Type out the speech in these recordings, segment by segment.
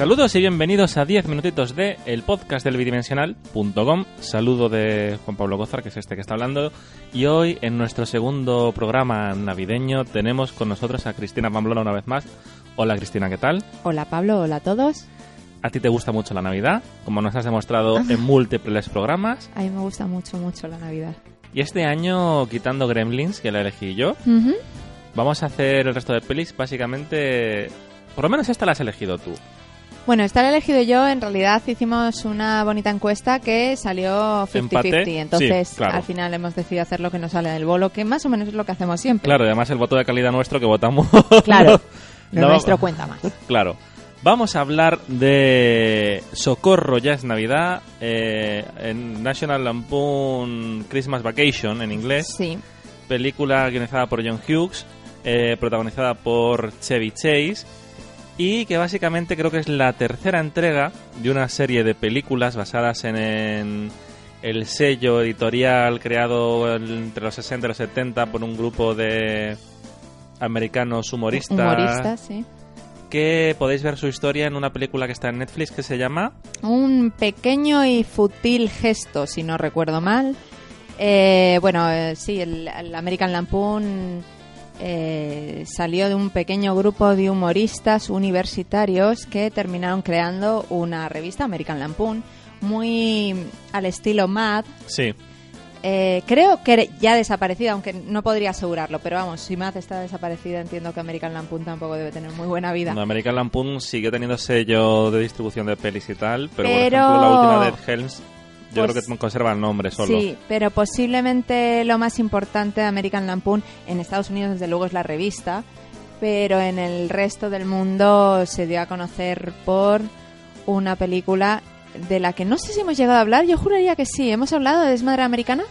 Saludos y bienvenidos a 10 minutitos de el podcast del bidimensional.com. Saludo de Juan Pablo Gozar, que es este que está hablando. Y hoy, en nuestro segundo programa navideño, tenemos con nosotros a Cristina Pamplona una vez más. Hola Cristina, ¿qué tal? Hola Pablo, hola a todos. ¿A ti te gusta mucho la Navidad? Como nos has demostrado en múltiples programas. A mí me gusta mucho, mucho la Navidad. Y este año, quitando Gremlins, que la elegí yo, vamos a hacer el resto de pelis básicamente... Por lo menos esta la has elegido tú. Bueno, estar elegido yo, en realidad hicimos una bonita encuesta que salió 50-50. Empate, Entonces, sí, claro. al final hemos decidido hacer lo que nos sale del bolo, que más o menos es lo que hacemos siempre. Claro, y además el voto de calidad nuestro que votamos... Claro, no- lo no- nuestro cuenta más. Claro. Vamos a hablar de Socorro, ya es Navidad, eh, en National Lampoon Christmas Vacation en inglés, Sí, película guionizada por John Hughes, eh, protagonizada por Chevy Chase, y que básicamente creo que es la tercera entrega de una serie de películas basadas en, en el sello editorial creado entre los 60 y los 70 por un grupo de americanos humoristas humorista, sí. que podéis ver su historia en una película que está en Netflix que se llama Un pequeño y futil gesto, si no recuerdo mal. Eh, bueno, eh, sí, el, el American Lampoon eh, salió de un pequeño grupo de humoristas universitarios que terminaron creando una revista, American Lampoon, muy al estilo Mad. Sí, Eh, creo que ya desaparecida, aunque no podría asegurarlo, pero vamos, si Mad está desaparecida, entiendo que American Lampoon tampoco debe tener muy buena vida. no, American Lampoon sigue teniendo sello de distribución de pelis y tal, pero, por Pero- ejemplo la última de Ed Helms yo Pues- creo que conserva el nombre solo. Sí, pero posiblemente lo más importante de American Lampoon en Estados Unidos, desde luego, es la revista, pero en el resto del mundo se dio a conocer por una película de la que no sé si hemos llegado a hablar, yo juraría que sí. ¿Hemos hablado de Desmadre Americana?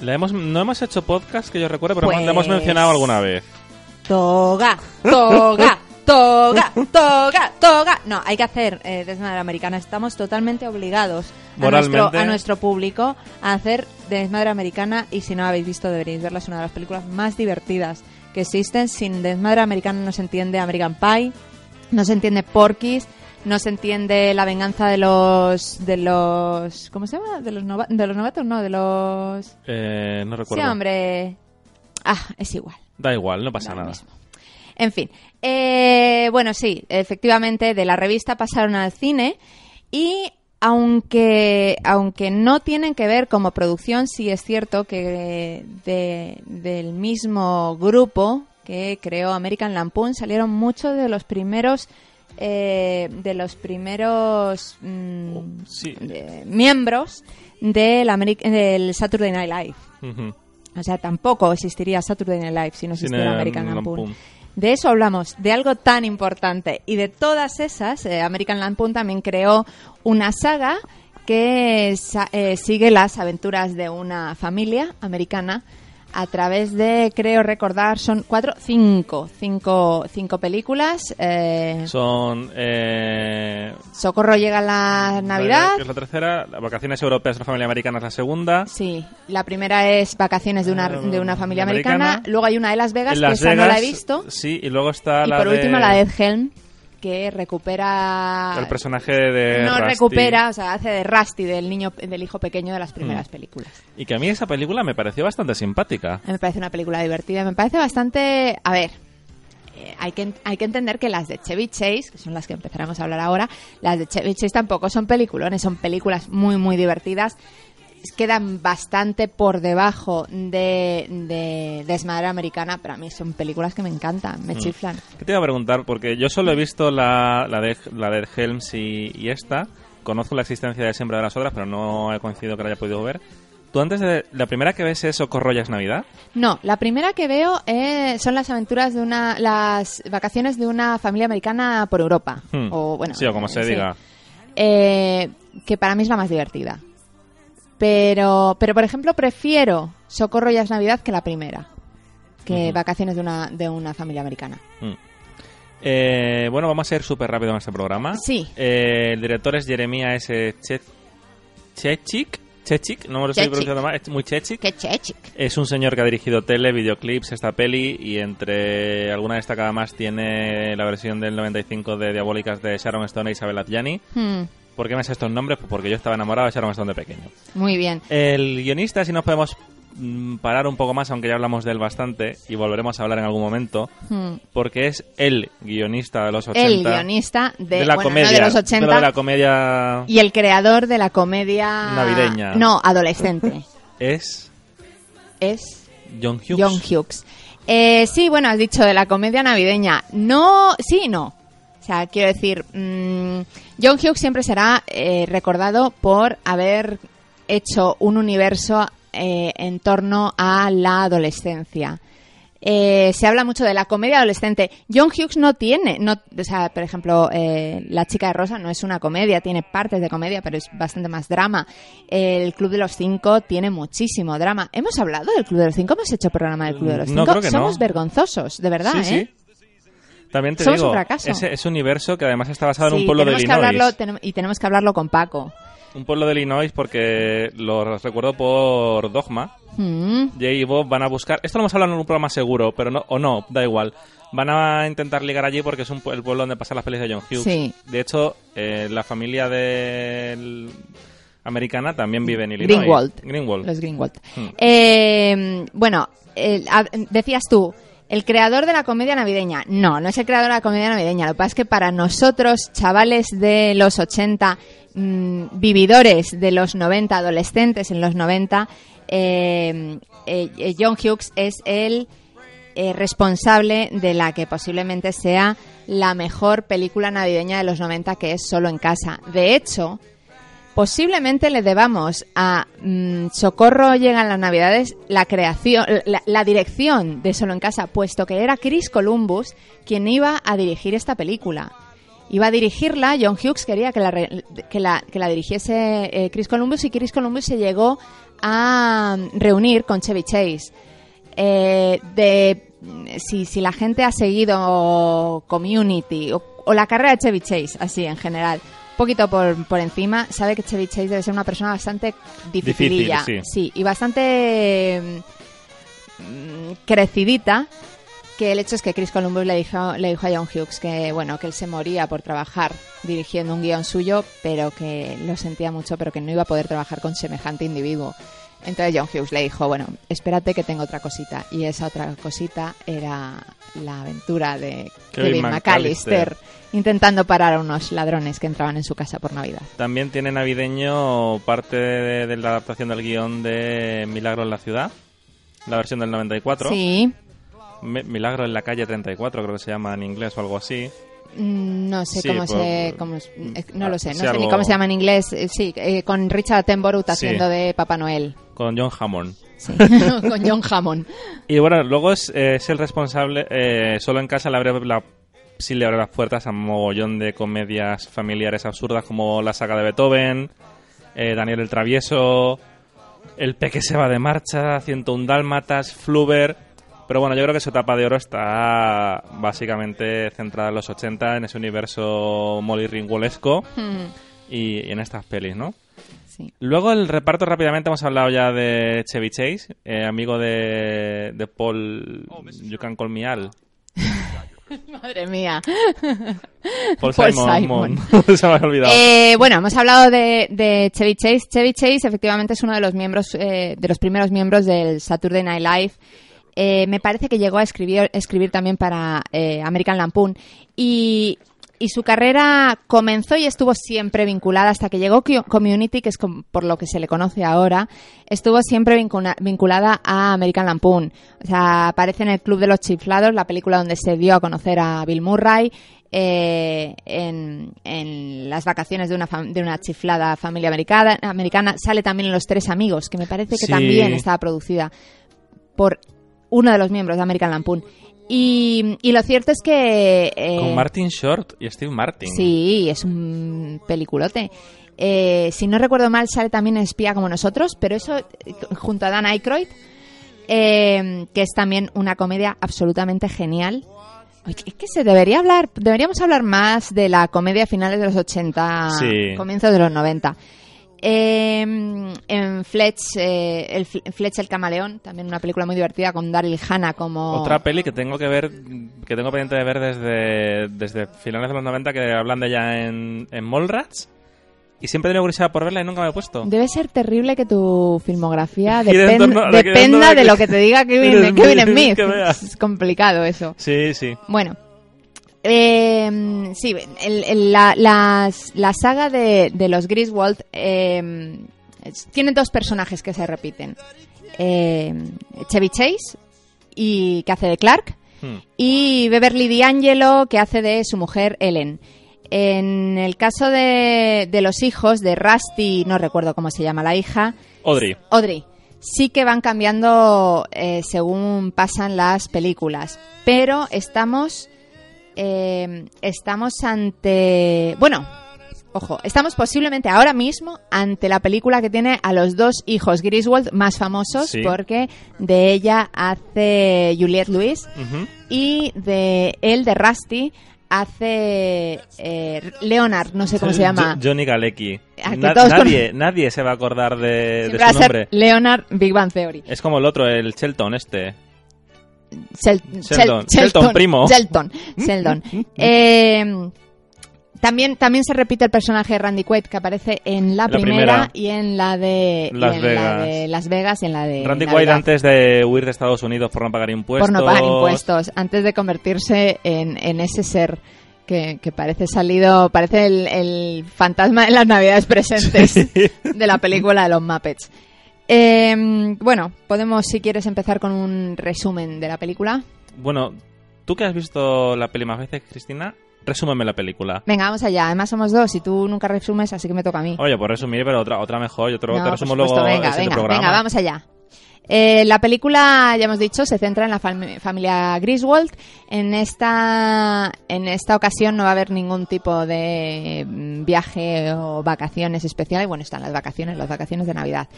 La hemos, no hemos hecho podcast que yo recuerdo, pero hemos- la hemos Pues- mencionado alguna vez. Toga, toga, toga, toga, toga. No, hay que hacer eh, Desmadre Americana. Estamos totalmente obligados a nuestro, Moralmente. a nuestro público a hacer Desmadre Americana y si no la habéis visto deberéis verla. Es una de las películas más divertidas que existen. Sin Desmadre Americana no se entiende American Pie, no se entiende Porky's, no se entiende la venganza de los de los ¿cómo se llama? De los nova- de los novatos, no, de los Eh, no Sí, recuerdo. hombre. Ah, es igual. Da igual, no pasa nada. mismo. En fin. Eh, bueno, sí, efectivamente, de la revista pasaron al cine y aunque, aunque no tienen que ver como producción, sí es cierto que de- del mismo grupo que creó American Lampoon salieron muchos de los primeros eh, de los primeros mm, Sí. de- miembros del, Ameri- del Saturday Night Live. O sea, tampoco existiría Saturday Night Live si no existiera American Lampoon. Lampoon. De eso hablamos, de algo tan importante. Y de todas esas, eh, American Lampoon también creó una saga que eh, sigue las aventuras de una familia americana a través de, creo recordar, son cuatro, cinco, cinco, cinco películas. eh, Son... Eh, Socorro llega la Navidad. que es la tercera, vacaciones europeas de la familia americana es la segunda. Sí, la primera es Vacaciones de una, de una familia americana. Americana. Luego hay una de Las Vegas, En que Las esa no la he Vegas, visto. Sí, y luego está Y la por de... último la de Ed Helm, que recupera... El personaje de no Rusty. recupera, o sea, hace de Rusty, del niño, del hijo pequeño de las primeras Mm. películas. Y que a mí esa película me pareció bastante simpática. Me parece una película divertida, me parece bastante... A ver, eh, hay, que, hay que entender que las de Chevy Chase, que son las que empezaremos a hablar ahora, las de Chevy Chase tampoco son peliculones, son películas muy, muy divertidas. Quedan bastante por debajo de, de Desmadre Americana, pero a mí son películas que me encantan, me chiflan. ¿Qué te iba a preguntar? Porque yo solo he visto la, la, de, la de Helms y, y esta. Conozco la existencia de Siembra de las Otras, pero no he coincidido que la haya podido ver. ¿Tú antes de... ¿La primera que ves es Socorro ya es Navidad? No, la primera que veo eh, son las aventuras de una... las vacaciones de una familia americana por Europa. Hmm. O, bueno, Sí, o como se eh, sí. diga. Eh, que para mí es la más divertida. Pero, pero por ejemplo, prefiero Socorro ya es Navidad que la primera. Que vacaciones de una, de una familia americana. Mm. Eh, bueno, vamos a ir súper rápido en este programa. Sí. Eh, el director es Jeremia S. Che- Chechik. Chechik, no me lo estoy Chechik. pronunciando mal, es muy Chechik. ¡Qué chechic! Es un señor que ha dirigido tele, videoclips, esta peli y entre alguna destacada más tiene la versión del 95 de Diabólicas de Sharon Stone e Isabel Adjani. Hmm, ¿Por qué me sé estos nombres? Pues porque yo estaba enamorado de Sharon Stone de pequeño. muy bien. El guionista, si nos podemos mm, parar un poco más, aunque ya hablamos de él bastante y volveremos a hablar en algún momento, Hmm. porque es el guionista de los 80. El guionista de, de la bueno, no comedia. de los pero 80 de la comedia y el creador de la comedia... Navideña. No, adolescente. es es John Hughes. John Hughes. Eh, sí, bueno, has dicho de la comedia navideña. No, sí y no. O sea, quiero decir, mm, John Hughes siempre será eh, recordado por haber hecho un universo eh, en torno a la adolescencia. Eh, se habla mucho de la comedia adolescente. John Hughes no tiene, no, o sea, por ejemplo, eh, La chica de rosa no es una comedia, tiene partes de comedia, pero es bastante más drama. El Club de los Cinco tiene muchísimo drama. ¿Hemos hablado del Club de los Cinco? ¿Hemos hecho programa del Club de los No, Cinco? creo que no. Somos vergonzosos, de verdad, sí, ¿eh? sí. También te Somos digo, un fracaso. ese es un universo que además está basado en un pueblo de Illinois. hablarlo, y tenemos que hablarlo con Paco. Un pueblo de Illinois porque lo recuerdo por Dogma. Mm, Jay y Bob van a buscar. Esto lo hemos hablado en un programa seguro, pero no, o no, da igual. Van a intentar ligar allí porque es un, el pueblo donde pasan las pelis de John Hughes. Sí. De hecho, eh, la familia del americana también vive en Illinois. Greenwald. Greenwald. Los Greenwald. Hmm. Eh, bueno, a- decías tú, el creador de la comedia navideña. No, no es el creador de la comedia navideña. Lo que pasa es que para nosotros, chavales de los 80, mm, vividores de los 90, adolescentes en los 90, eh, eh, eh, John Hughes es el eh, responsable de la que posiblemente sea la mejor película navideña de los 90, que es Solo en casa. De hecho, posiblemente le debamos a mm, Socorro llegan las Navidades la creación, la, dirección de Solo en casa, puesto que era Chris Columbus quien iba a dirigir esta película. Iba a dirigirla, John Hughes quería que la, que la, que la dirigiese eh, Chris Columbus y Chris Columbus se llegó a mm, reunir con Chevy Chase. Eh, de si, si la gente ha seguido Community o, o la carrera de Chevy Chase, así en general, poquito por, por encima, sabe que Chevy Chase debe ser una persona bastante dificililla. Difícil, sí. y bastante mm, crecidita. Que el hecho es que Chris Columbus le dijo, le dijo a John Hughes que bueno que él se moría por trabajar dirigiendo un guion suyo, pero que lo sentía mucho, pero que no iba a poder trabajar con semejante individuo. Entonces John Hughes le dijo, bueno, espérate que tengo otra cosita. Y esa otra cosita era la aventura de Kevin Kevin, McAllister. McAllister intentando parar a unos ladrones que entraban en su casa por Navidad. También tiene navideño parte de, de la adaptación del guion de Milagro en la ciudad, la versión del 94. Sí, Mi- Milagro en la calle 34, creo que se llama en inglés o algo así. Mm, no sé Sí, cómo se... Cómo, es- eh, no lo sé, no sé ni cómo se llama en inglés. Eh, Sí, eh, con Richard Attenborough Sí. haciendo de Papá Noel. Con John Hammond. Sí, con John Hammond. Y bueno, luego es, eh, es el responsable, eh, solo en casa le abre la, sí le abre las puertas a un mogollón de comedias familiares absurdas como La saga de Beethoven, Daniel el Travieso, El Peque se va de marcha, 101 Dálmatas, Fluber. Pero bueno, yo creo que su etapa de oro está básicamente centrada en los 80, en ese universo Molly Mm, y, y en estas pelis, ¿no? sí. Luego el reparto rápidamente hemos hablado ya de Chevy Chase, eh, amigo de, de Paul You Can Call Me Al. Madre mía. Paul, Paul Simon. Simon. Se me había olvidado. Eh, bueno, hemos hablado de, de Chevy Chase. Chevy Chase efectivamente es uno de los miembros, eh, de los primeros miembros del Saturday Night Live. Eh, me parece que llegó a escribir, escribir también para eh, American Lampoon. Y, y su carrera comenzó y estuvo siempre vinculada hasta que llegó Community, que es com- por lo que se le conoce ahora, estuvo siempre vincula- vinculada a American Lampoon. O sea, aparece en el Club de los Chiflados, la película donde se dio a conocer a Bill Murray, eh, en, en las vacaciones de una, de una chiflada familia americana, americana. Sale también en Los Tres Amigos, que me parece que Sí. también estaba producida por uno de los miembros de American Lampoon. Y, y lo cierto es que... eh, Con Martin Short y Steve Martin. Sí, es un peliculote. Eh, si no recuerdo mal, sale también Espía como nosotros, pero eso eh, junto a Dan Aykroyd, eh, que es también una comedia absolutamente genial. Oye, es que se debería hablar, deberíamos hablar más de la comedia finales de los 80, Sí. comienzos de los 90. Eh, en Fletch, eh, el Fl- Fletch el camaleón, también una película muy divertida con Daryl Hannah como Otra peli que tengo que ver, que tengo pendiente de ver desde, desde finales de los 90, que hablan de ella en, en Mallrats. Y siempre he tenido curiosidad por verla y nunca me he puesto. Debe ser terrible que tu filmografía de que dependa de lo que te diga Kevin, Kevin Smith. Es complicado eso. Sí, sí. Bueno, eh, sí, el- el- la, las- la saga de, de los Griswold eh, es- tiene dos personajes que se repiten. Eh, Chevy Chase, y, que hace de Clark, Hmm. y Beverly D'Angelo, que hace de su mujer Ellen. En el caso de, de los hijos, de Rusty, no recuerdo cómo se llama la hija, Audrey. Audrey, sí que van cambiando eh, según pasan las películas, pero estamos eh, estamos ante bueno, ojo, estamos posiblemente ahora mismo ante la película que tiene a los dos hijos Griswold más famosos Sí. porque de ella hace Juliette Lewis y de él de Rusty hace eh, Leonard, no sé cómo se llama. Jo- Johnny Galecki. Ah, Na- nadie, nadie se va a acordar de, de su nombre. Leonard Big Bang Theory. Es como el otro, el Shelton este. Shel- Sheldon. Shel- Sheldon, primo. Sheldon. Eh, también, también se repite el personaje de Randy Quaid que aparece en la, La primera, primera. y en la de Las en la Vegas. de Las Vegas y en la de Randy Quaid antes de huir de Estados Unidos por no pagar impuestos. por no pagar impuestos antes de convertirse en, en ese ser que, que parece salido parece el, el fantasma de las navidades presentes de la película de los Muppets Eh, bueno podemos si quieres empezar con un resumen de la película Bueno, tú que has visto la peli más veces, Cristina, resúmeme la película. Venga, vamos allá. Además somos dos y tú nunca resumes, así que me toca a mí. Oye, por resumir, pero otra, otra mejor. Lo- No, te resumo supuesto, luego venga, venga, programa. venga, vamos allá. Eh, la película, ya hemos dicho, se centra en la fam- familia Griswold. En esta, en esta ocasión no va a haber ningún tipo de mm, viaje o vacaciones especiales. Bueno, están las vacaciones, las vacaciones de Navidad.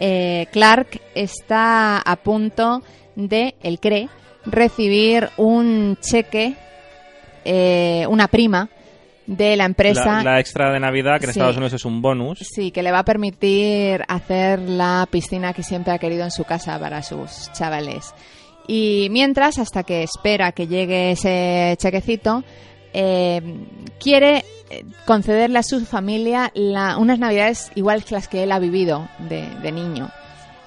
Eh, Clark está a punto de, él cree, recibir un cheque, eh, una prima de la empresa. La, la extra de Navidad, que en Sí. Estados Unidos es un bonus. Sí, que le va a permitir hacer la piscina que siempre ha querido en su casa para sus chavales. Y mientras, hasta que espera que llegue ese chequecito, eh, quiere eh, concederle a su familia la- unas navidades iguales que las que él ha vivido de, de niño.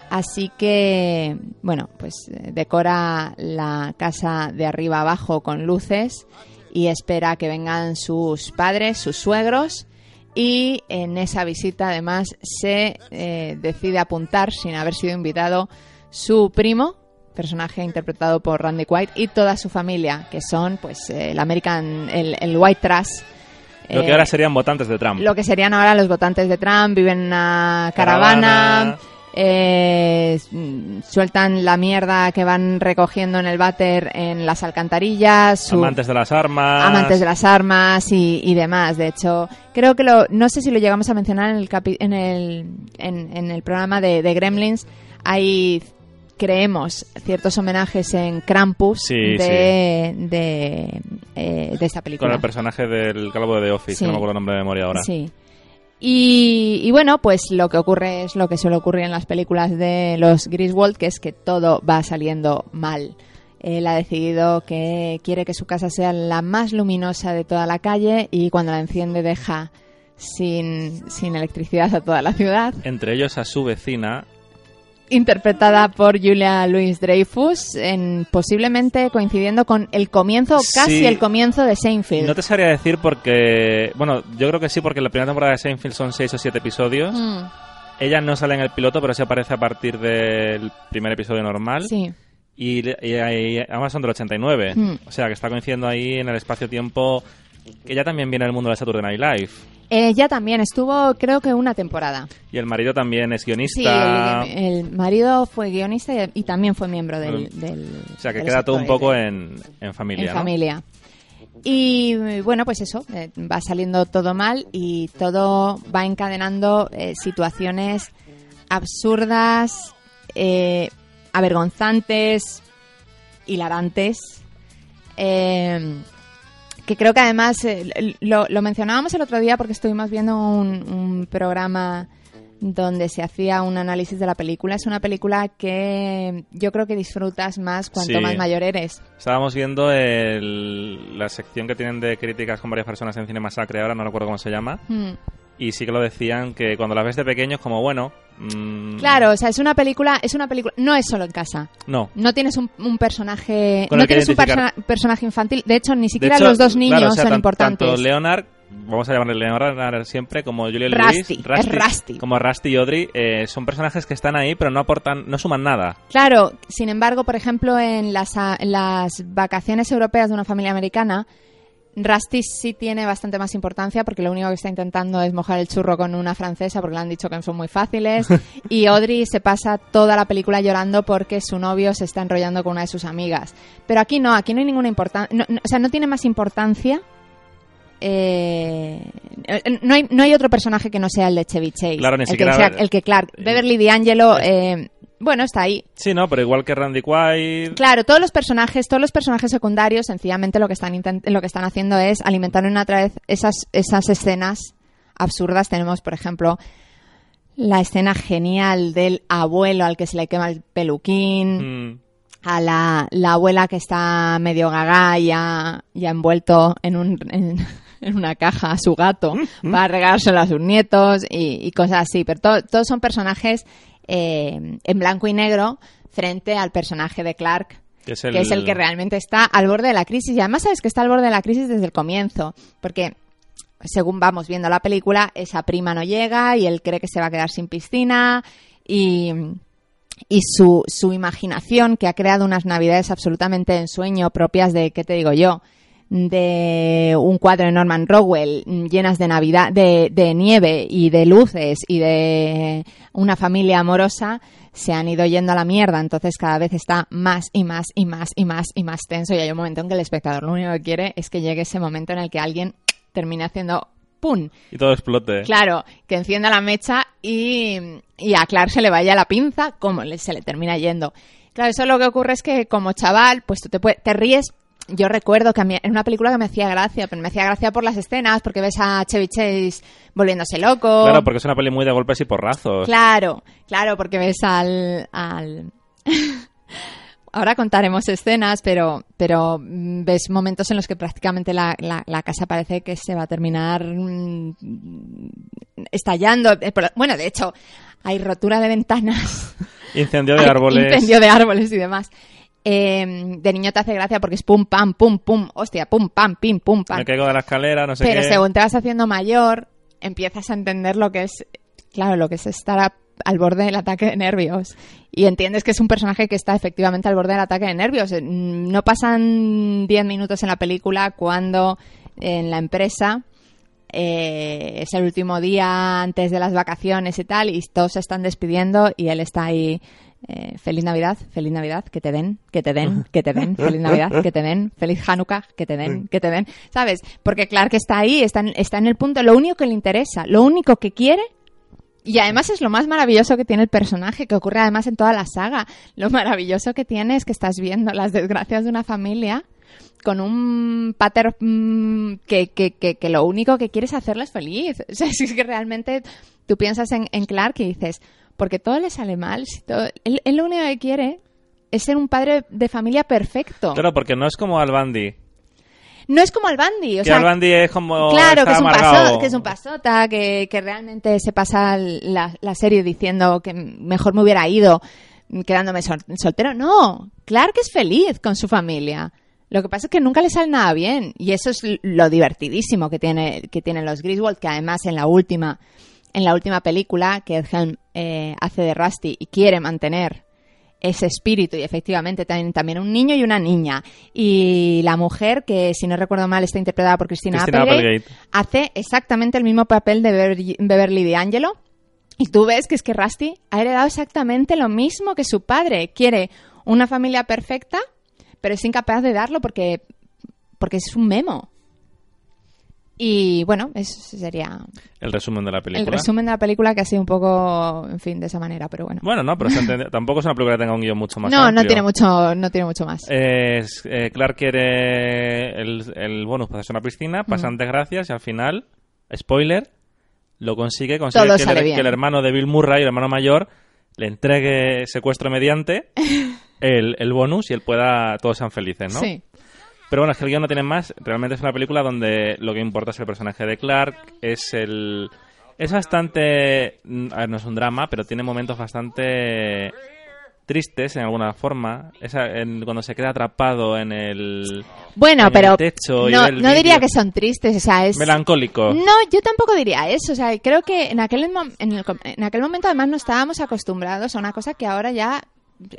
Así que, bueno, pues eh, decora la casa de arriba abajo con luces y espera que vengan sus padres, sus suegros, y en esa visita además se eh, decide apuntar, sin haber sido invitado, su primo, personaje interpretado por Randy Quaid, y toda su familia, que son pues eh, el American, el, el White Trash. Lo que eh, ahora serían votantes de Trump. lo que serían ahora los votantes de Trump, viven en una caravana, Caravana. Eh, sueltan la mierda que van recogiendo en el váter en las alcantarillas, su- Amantes de las armas. amantes de las armas y, y demás. De hecho, creo que lo, no sé si lo llegamos a mencionar en el, capi- en el, en, en el programa de, de Gremlins. Hay, creemos, ciertos homenajes en Krampus Sí, de, de, eh, de esta Con película. el personaje del calvo de The Office, Sí. que no me acuerdo el nombre de memoria ahora. Sí. Y, y bueno, pues lo que ocurre es lo que suele ocurrir en las películas de los Griswold, que es que todo va saliendo mal. Él ha decidido que quiere que su casa sea la más luminosa de toda la calle y cuando la enciende deja sin, sin electricidad a toda la ciudad. Entre ellos a su vecina, interpretada por Julia Louis Dreyfus, en, posiblemente coincidiendo con el comienzo, casi Sí. el comienzo de Seinfeld. No te sabría decir porque... Bueno, yo creo que sí, porque la primera temporada de Seinfeld son seis o siete episodios. Mm, Ella no sale en el piloto, pero sí aparece a partir del primer episodio normal. sí. Y, y- y además son del 89. Hmm. O sea, que está coincidiendo ahí en el espacio-tiempo... Ella también viene del mundo de Saturday Night Live. Ella también estuvo, creo que una temporada. Y el marido también es Sí, guionista. el, el marido fue guionista y, y también fue miembro del... Mm. del o sea, que queda todo un poco de- en, en familia, en ¿no? familia. Y eh, bueno, pues eso, eh, va saliendo todo mal y todo va encadenando eh, situaciones absurdas, eh, avergonzantes, hilarantes. eh, que creo que además eh, lo, lo mencionábamos el otro día porque estuvimos viendo un, un programa donde se hacía un análisis de la película. Es una película que yo creo que disfrutas más cuanto Sí. más mayor eres. Estábamos viendo el- la sección que tienen de críticas con varias personas en Cine Masacre, ahora no recuerdo cómo se llama, Mm. y sí que lo decían que cuando la ves de pequeño es como, bueno... mm, Claro, o sea, es una película, es una película, no es solo en casa. No. No tienes un, un personaje, no tienes un persona- personaje infantil. De hecho, ni siquiera hecho, los dos niños claro, o sea, son tan- importantes. Tanto Leonard, vamos a llamarle Leonard siempre, como Julia Louis, como Rusty y Audrey, eh, son personajes que están ahí, pero no aportan, no suman nada. Claro, sin embargo, por ejemplo, en las, a- en las vacaciones europeas de una familia americana, Rusty sí tiene bastante más importancia porque lo único que está intentando es mojar el churro con una francesa porque le han dicho que son muy fáciles. y Audrey se pasa toda la película llorando porque su novio se está enrollando con una de sus amigas. Pero aquí no, aquí no hay ninguna importancia. o sea, no tiene más importancia. eh, no, hay, no hay otro personaje que no sea el de Chevy Chase. Claro, ni el, siquiera- que sea- el que Clark. Beverly D'Angelo, eh, bueno, está ahí. Sí, no, pero igual que Randy Quaid... Claro, todos los personajes, todos los personajes secundarios, sencillamente lo que están lo que están haciendo es alimentar una otra vez esas esas escenas absurdas. Tenemos, por ejemplo, la escena genial del abuelo al que se le quema el peluquín, mm, a la, la abuela que está medio gaga ya ya envuelto en un en, en una caja a su gato para regárselo a sus nietos y, y cosas así. Pero to- todos son personajes eh, en blanco y negro frente al personaje de Clark, que es el, que es el que realmente está al borde de la crisis. Y además sabes que está al borde de la crisis desde el comienzo, porque según vamos viendo la película, esa prima no llega y él cree que se va a quedar sin piscina y, y su, su imaginación, que ha creado unas navidades absolutamente de ensueño propias de, ¿qué te digo yo? De un cuadro de Norman Rockwell mm, llenas de navidad de, de nieve y de luces y de una familia amorosa se han ido yendo a la mierda entonces cada vez está más y más y más y más y más tenso y hay un momento en que el espectador lo único que quiere es que llegue ese momento en el que alguien termine haciendo ¡pum! Y todo explote. Claro, que encienda la mecha y, y a Clark se le vaya la pinza como se le termina yendo. Claro, eso lo que ocurre es que como chaval, pues tú te, puede- te ríes. Yo recuerdo que a mí, en una película que me hacía gracia, pero me hacía gracia por las escenas, porque ves a Chevy Chase volviéndose loco. Claro, porque es una peli muy de golpes y porrazos. Claro, claro, porque ves al... al... Ahora contaremos escenas, pero, pero mm, ves momentos en los que prácticamente la, la- la casa parece que se va a terminar mm, estallando. Eh, Bueno, de hecho, hay rotura de ventanas. Incendio de árboles. Incendio de árboles y demás. Eh, de niño te hace gracia porque es pum, pam, pum, pum, hostia, pum, pam, pim, pum, pam. Me caigo de la escalera, no sé Pero qué. según te vas haciendo mayor, empiezas a entender lo que es, claro, lo que es estar a- al borde del ataque de nervios. Y entiendes que es un personaje que está efectivamente al borde del ataque de nervios. Eh, No pasan 10 minutos en la película cuando en la empresa eh, es el último día antes de las vacaciones y tal, y todos se están despidiendo y él está ahí. Eh, feliz Navidad, feliz Navidad, que te den, que te den, que te den, feliz Navidad, que te den, feliz Hanukkah, que te den, que te den, ¿sabes? Porque Clark está ahí, está en, está en el punto, lo único que le interesa, lo único que quiere, y además es lo más maravilloso que tiene el personaje, que ocurre además en toda la saga, lo maravilloso que tiene es que estás viendo las desgracias de una familia con un pater mm, que, que, que, que lo único que quiere es hacerles feliz. O sea, es que realmente tú piensas en, en Clark y dices, porque todo le sale mal, si todo, él, él lo único que quiere es ser un padre de familia perfecto. Claro, porque no es como Al Bundy. no es como el Bandy. O que sea, Al Bundy es como. Claro, que es, un paso- que es un pasota, que, que realmente se pasa la, la serie diciendo que mejor me hubiera ido quedándome sol- soltero. No, claro que es feliz con su familia. Lo que pasa es que nunca le sale nada bien. Y eso es lo divertidísimo que, tiene, que tienen los Griswold, que además en la última, en la última película que Ed Helm eh, hace de Rusty y quiere mantener ese espíritu y efectivamente también, también un niño y una niña. Y la mujer, que si no recuerdo mal está interpretada por Christina, Christina Applegate, Applegate. hace exactamente el mismo papel de Beverly, Beverly D'Angelo. Y tú ves que es que Rusty ha heredado exactamente lo mismo que su padre. Quiere una familia perfecta, pero es incapaz de darlo porque, porque es un memo. Y bueno, eso sería El resumen de la película. el resumen de la película que ha sido un poco, en fin, de esa manera, pero bueno. Bueno, no, pero tampoco es una película que tenga un guion mucho más no, no tiene mucho, no tiene mucho más. Es, eh, Clark quiere el, el bonus para hacer una piscina, pasan Mm. desgracias y al final, spoiler, lo consigue, consigue Todo que, sale el, bien. que el hermano de Bill Murray, el hermano mayor, le entregue secuestro mediante el, el bonus y él pueda, todos sean felices, ¿no? Sí. Pero bueno, es que el guion no tiene más. Realmente es una película donde lo que importa es el personaje de Clark. Es el. Es bastante. mm, A ver, no es un drama, pero tiene momentos bastante tristes en alguna forma. Esa, en- cuando se queda atrapado en el. Bueno, en el pero techo no, el no diría que son tristes, o sea, es... Melancólico. No, yo tampoco diría eso. O sea, creo que en aquel, en, el en aquel momento además no estábamos acostumbrados a una cosa que ahora ya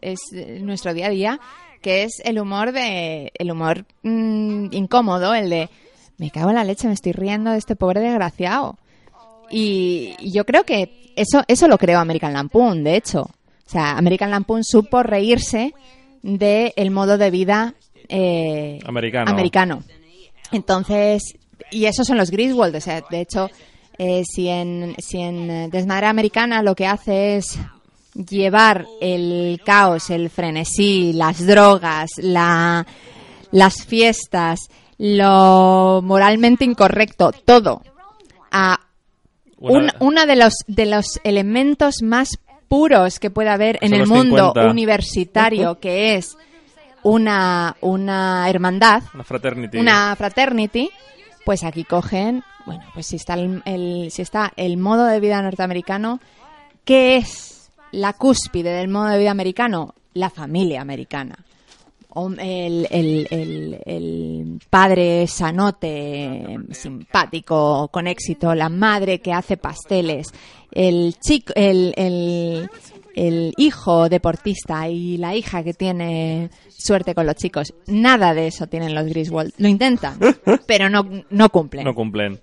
es eh, nuestro día a día, que es el humor de el humor mm, incómodo, el de me cago en la leche, me estoy riendo de este pobre desgraciado. Y, y yo creo que eso eso lo creó American Lampoon, de hecho. O sea, American Lampoon supo reírse del modo de vida eh, Americano. americano. Entonces, y esos son los Griswold. O sea, de hecho, eh, si, en, si en Desmadre Americana lo que hace es llevar el caos, el frenesí, las drogas, la, las fiestas, lo moralmente incorrecto, todo, a un- uno de los, de los elementos más puros que puede haber en el mundo 50. universitario, que es una, una hermandad, Una fraternity. una fraternity, pues aquí cogen, bueno, pues si está el, el- si está el modo de vida norteamericano, ¿qué es la cúspide del modo de vida americano? La familia americana. El, el- el- el padre sanote, simpático, con éxito, la madre que hace pasteles, el chico, el, el- el hijo deportista y la hija que tiene suerte con los chicos. Nada de eso tienen los Griswold. Lo intentan, pero no, no cumplen. No cumplen.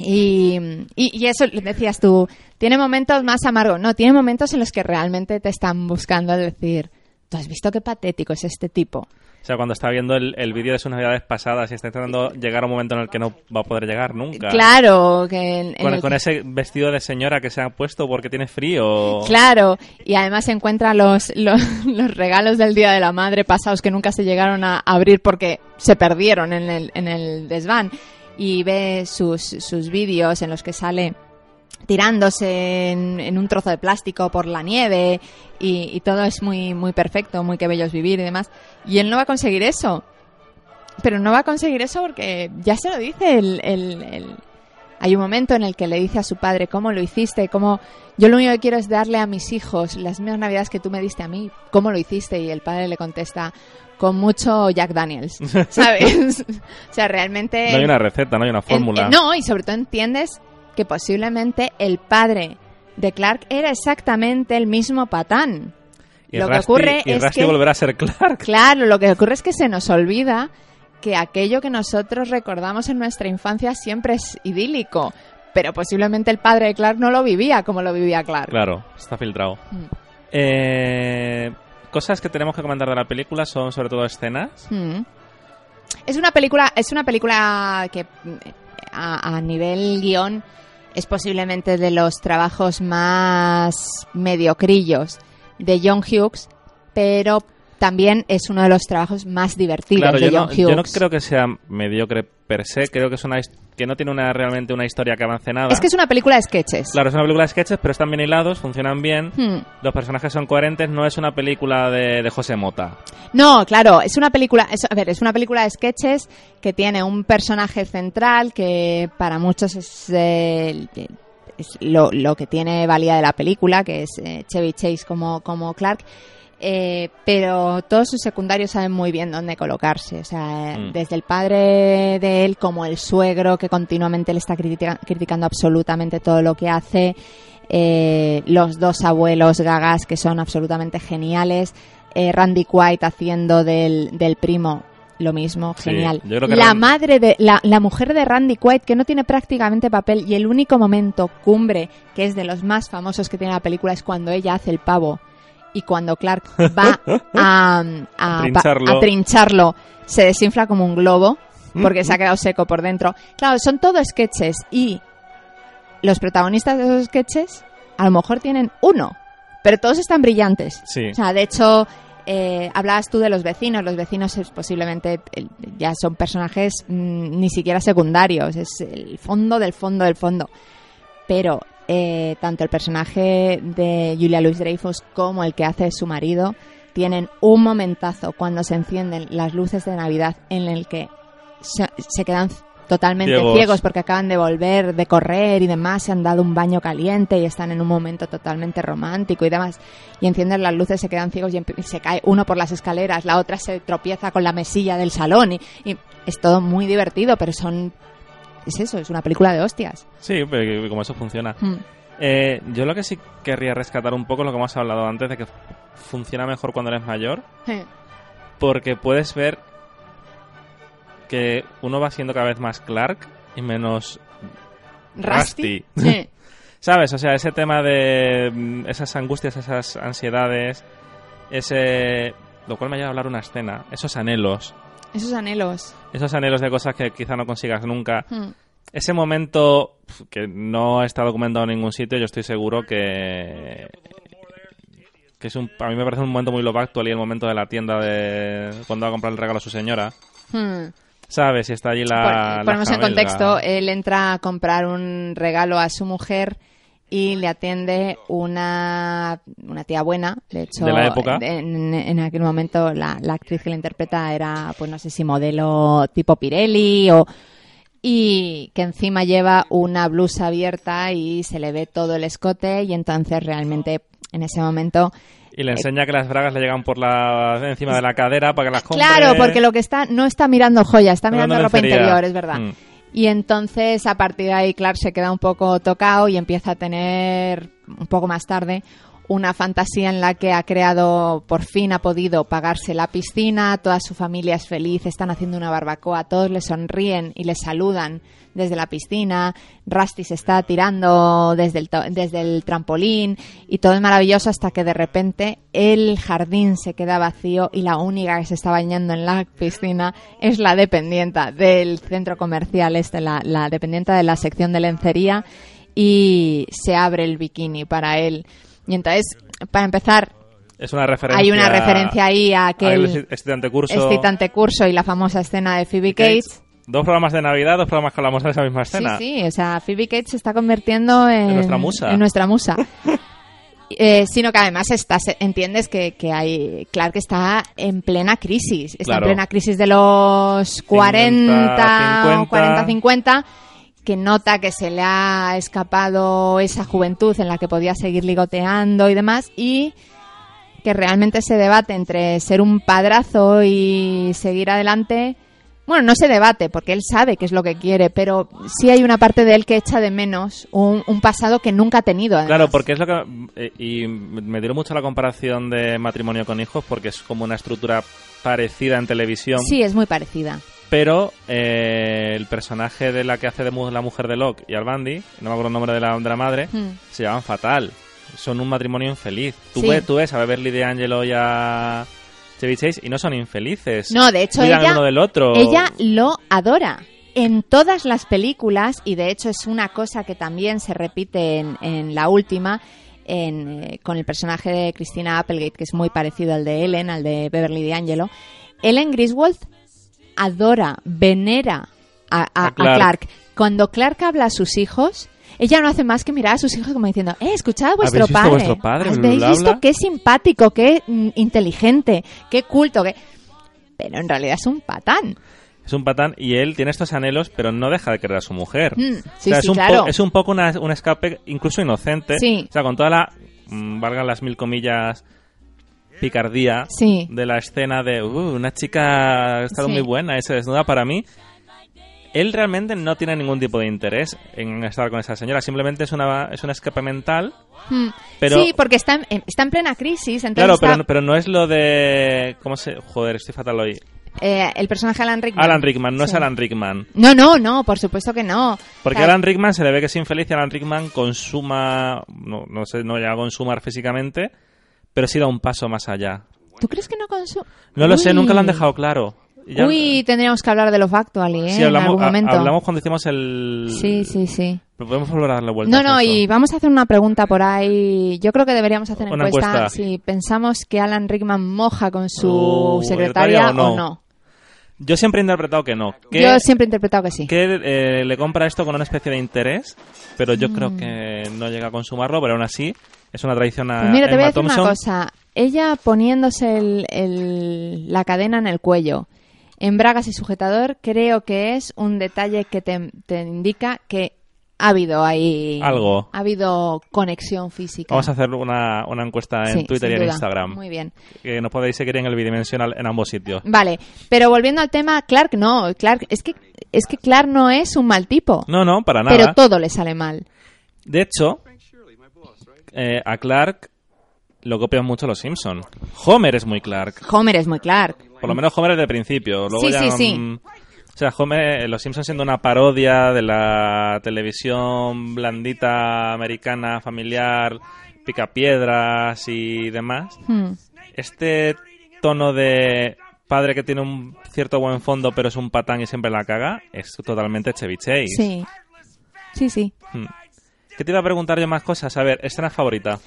Y, y, y eso decías tú, tiene momentos más amargos. No, tiene momentos en los que realmente te están buscando decir, ¿tú has visto qué patético es este tipo? O sea, cuando está viendo el, el vídeo de sus navidades pasadas y está intentando llegar a un momento en el que no va a poder llegar nunca. Claro, que en- en Con, el- con ese vestido de señora que se ha puesto porque tiene frío. Claro, y además encuentra los, los, los regalos del Día de la Madre pasados que nunca se llegaron a abrir porque se perdieron en el, en el desván. Y ve sus, sus vídeos en los que sale tirándose en, un trozo de plástico por la nieve y, todo es muy, muy perfecto, muy que bello es vivir y demás. Y él no va a conseguir eso. Pero no va a conseguir eso porque ya se lo dice el- el- hay un momento en el que le dice a su padre cómo lo hiciste, cómo yo lo único que quiero es darle a mis hijos las mismas navidades que tú me diste a mí, cómo lo hiciste y el padre le contesta con mucho Jack Daniels, ¿sabes? o sea, realmente No hay una receta, no hay una fórmula. en- no, y sobre todo entiendes que posiblemente el padre de Clark era exactamente el mismo patán. y lo que ocurre y es Rusty que- volverá a ser Clark. Claro, lo que ocurre es que se nos olvida que aquello que nosotros recordamos en nuestra infancia siempre es idílico, pero posiblemente el padre de Clark no lo vivía como lo vivía Clark. Claro, está filtrado. Mm. Eh, cosas que tenemos que comentar de la película son sobre todo escenas. Mm. Es una película, es una película que a, a nivel guion es posiblemente de los trabajos más mediocrillos de John Hughes, pero también es uno de los trabajos más divertidos Claro, de yo John no, Hughes. yo no creo que sea mediocre per se, creo que es una que no tiene una realmente una historia que avance nada. Es que es una película de sketches. Claro, es una película de sketches, pero están bien hilados, funcionan bien. Hmm. Los personajes son coherentes, no es una película de, de José Mota. No, claro, es una película, es- a ver, es una película de sketches que tiene un personaje central que para muchos es, eh, es lo, lo que tiene valía de la película, que es eh, Chevy Chase como, como Clark. Eh, pero todos sus secundarios saben muy bien dónde colocarse. O sea, Mm. desde el padre de él como el suegro que continuamente le está critica- criticando absolutamente todo lo que hace. eh, los dos abuelos gagas que son absolutamente geniales. eh, Randy Quaid haciendo del, del primo lo mismo, genial. la madre de la, la mujer de Randy Quaid que no tiene prácticamente papel y el único momento cumbre que es de los más famosos que tiene la película es cuando ella hace el pavo y cuando Clark va a, a, Trincharlo. a trincharlo se desinfla como un globo porque se ha quedado seco por dentro. Claro, son todo sketches y los protagonistas de esos sketches a lo mejor tienen uno, pero todos están brillantes. Sí. O sea, de hecho, eh, hablabas tú de los vecinos. Los vecinos es posiblemente ya son personajes mm, ni siquiera secundarios, es el fondo del fondo del fondo. Pero eh, tanto el personaje de Julia Louis Dreyfus como el que hace su marido tienen un momentazo cuando se encienden las luces de Navidad en el que se, se quedan totalmente Ciegos. ciegos. porque acaban de volver de correr y demás, se han dado un baño caliente y están en un momento totalmente romántico y demás. Y encienden las luces, se quedan ciegos y se cae uno por las escaleras, la otra se tropieza con la mesilla del salón y, y es todo muy divertido, pero son... Es eso, es una película de hostias. Sí, pero como eso funciona. Hmm. Eh, yo lo que sí querría rescatar un poco lo que hemos hablado antes de que funciona mejor cuando eres mayor, porque puedes ver que uno va siendo cada vez más Clark y menos Rusty. Rusty. Sí. ¿Sabes? O sea, ese tema de mm, esas angustias, esas ansiedades, ese... Lo cual me lleva a hablar una escena, esos anhelos, Esos anhelos. Esos anhelos de cosas que quizá no consigas nunca. Hmm. Ese momento que no está documentado en ningún sitio, yo estoy seguro que que es un, a mí me parece un momento muy love actual y el momento de la tienda de cuando va a comprar el regalo a su señora. Hmm. ¿Sabes? Y está allí la. Pon- la ponemos en contexto, él entra a comprar un regalo a su mujer y le atiende una, una tía buena, de hecho, De la época. En, en aquel momento la, la actriz que le interpreta era, pues no sé si modelo tipo Pirelli o y que encima lleva una blusa abierta y se le ve todo el escote y entonces realmente en ese momento Y le enseña que las bragas le llegan por la encima de la cadera para que las compre. Claro, porque lo que está no está mirando joya, está mirando Mirando ropa interior, es verdad. Mm. Y entonces a partir de ahí Clark se queda un poco tocado y empieza a tener un poco más tarde una fantasía en la que ha creado, por fin ha podido pagarse la piscina, toda su familia es feliz, están haciendo una barbacoa, todos le sonríen y le saludan desde la piscina, Rusty se está tirando desde el, desde el trampolín y todo es maravilloso hasta que de repente el jardín se queda vacío y la única que se está bañando en la piscina es la dependienta del centro comercial, este, la, la dependienta de la sección de lencería y se abre el bikini para él. Y entonces, para empezar, Es una referencia. hay una referencia ahí a aquel el estudiante curso. excitante curso y la famosa escena de Phoebe Cates. Dos programas de Navidad, dos programas que hablamos de esa misma Sí, escena. sí, o sea, Phoebe Cates se está convirtiendo en, En nuestra musa. en nuestra musa. Eh, sino que además estás, entiendes que, que hay Clark está en plena crisis, está Claro. en plena crisis de los 40, 50. 40, 50, que nota que se le ha escapado esa juventud en la que podía seguir ligoteando y demás, y que realmente se debate entre ser un padrazo y seguir adelante. Bueno, no se debate porque él sabe qué es lo que quiere, pero sí hay una parte de él que echa de menos un, un pasado que nunca ha tenido. además. Claro, porque es lo que. eh, y me dio mucho la comparación de matrimonio con hijos, porque es como una estructura parecida en televisión. Sí, es muy parecida. Pero eh, el personaje de la que hace de mu- la mujer de Locke y Albandi, no me acuerdo el nombre de la, de la madre, Hmm. se llaman fatal. Son un matrimonio infeliz. Tú, Sí. ves, tú ves a Beverly de Angelo y a Chevy Chase y no son infelices. No, de hecho Cuidan ella, uno del otro. ella lo adora. En todas las películas, y de hecho es una cosa que también se repite en, en la última, en, eh, con el personaje de Christina Applegate, que es muy parecido al de Ellen, al de Beverly D'Angelo, Ellen Griswold adora, venera a, a- A a Clark. Cuando Clark habla a sus hijos, ella no hace más que mirar a sus hijos como diciendo, eh, escuchad a vuestro ¿Habéis visto padre. vuestro padre? ¿Habéis Bla, visto bla. qué simpático, qué mm, inteligente, qué culto, qué... Pero en realidad es un patán. Es un patán y él tiene estos anhelos, pero no deja de querer a su mujer. Mm, O sí, sea, sí, es, un claro. es un poco una- un escape incluso inocente. Sí. O sea, con toda la, mm, valgan las mil comillas, picardía Sí. de la escena de "Uh, una chica ha estado Sí. muy buena y se desnuda para mí. Él realmente no tiene ningún tipo de interés en estar con esa señora. Simplemente es una es un escape mental. Mm. Pero- sí, porque está en, está en plena crisis. Entonces Claro, está- pero, pero no es lo de... ¿Cómo se...? Joder, estoy fatal hoy. eh, el personaje Alan Rickman. Alan Rickman, no es. Alan Rickman. No, no, no, por supuesto que no. Porque O sea, Alan Rickman se le ve que es infeliz y Alan Rickman consuma, no, no sé, no llega a consumar físicamente, pero sí da un paso más allá. ¿Tú crees que no consume? No lo sé, nunca lo han dejado claro. Ya- Uy, tendríamos que hablar de Love Actually, ¿eh? sí, en hablamos, algún cuando hicimos el... Sí, sí, sí. Pero podemos volver a darle vuelta No, no, y vamos a hacer una pregunta por ahí. Yo creo que deberíamos hacer Una encuesta, encuesta. si pensamos que Alan Rickman moja con su Uh, secretaria o o no. no. Yo siempre he interpretado que no. Que, Yo siempre he interpretado que sí. que eh, le compra esto con una especie de interés, pero yo Mm. creo que no llega a consumarlo, pero aún así es una tradición a Pues mira, te voy a decir una cosa. Ella poniéndose el- el- la cadena en el cuello, en bragas y sujetador, creo que es un detalle que te, te indica que ha habido ahí... Algo. Ha habido conexión física. Vamos a hacer una, una encuesta en Sí, Twitter y en duda. Instagram. Muy bien. Que nos podéis seguir en el bidimensional en ambos sitios. Vale, pero volviendo al tema, Clark no. Clark, es que, es que Clark no es un mal tipo. No, no, para nada. pero todo le sale mal. De hecho, eh, a Clark lo copian mucho los Simpson. Homer es muy Clark. Homer es muy Clark. Por lo menos Homer es de principio. Luego Sí, ya, sí, sí. mm, O sea, Homer, eh, los Simpsons siendo una parodia de la televisión blandita americana, familiar, picapiedras y demás. Hmm. Este tono de padre que tiene un cierto buen fondo pero es un patán y siempre la caga es totalmente Chevy Chase. Sí. Sí, sí. Hmm. ¿Qué te iba a preguntar yo más cosas? A ver, escena favorita.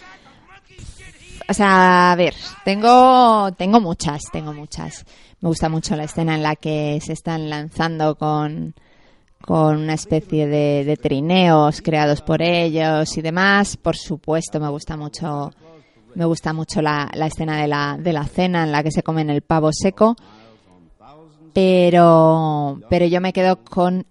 O sea, a ver, tengo, tengo muchas, tengo muchas. Me gusta mucho la escena en la que se están lanzando con, con una especie de, de trineos creados por ellos y demás. Por supuesto, me gusta mucho, me gusta mucho la, la escena de la, de la cena en la que se comen el pavo seco. Pero, pero yo me quedo con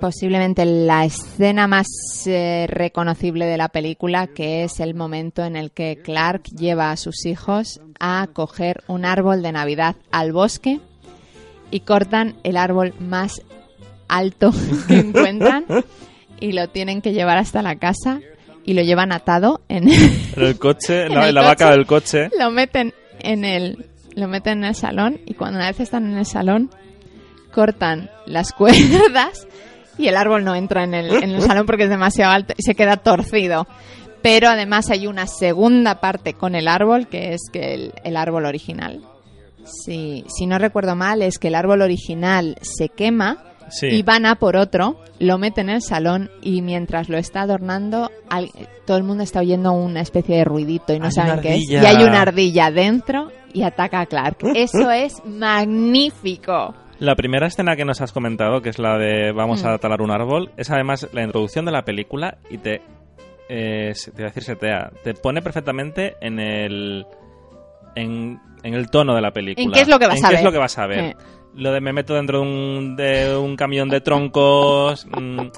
posiblemente la escena más eh, reconocible de la película, que es el momento en el que Clark lleva a sus hijos a coger un árbol de Navidad al bosque y cortan el árbol más alto que encuentran y lo tienen que llevar hasta la casa y lo llevan atado en En el coche, En la, el la vaca del coche. lo meten en el lo meten en el salón y cuando una vez están en el salón cortan las cuerdas y el árbol no entra en el, en el salón porque es demasiado alto y se queda torcido. Pero además hay una segunda parte con el árbol que es que el, el árbol original. Si, si no recuerdo mal, es que el árbol original se quema Sí. y van a por otro, lo meten en el salón y mientras lo está adornando, al- todo el mundo está oyendo una especie de ruidito y no Hay saben qué es. Y hay una ardilla dentro y ataca a Clark. Eso es magnífico. La primera escena que nos has comentado, que es la de vamos Mm. a talar un árbol, es además la introducción de la película y te, eh, te voy a decir setea, te pone perfectamente en el en, en el tono de la película. ¿En qué es lo que vas ¿En a ver? es lo que vas a ver? Eh. Lo de me meto dentro de un, de un camión de troncos, mm,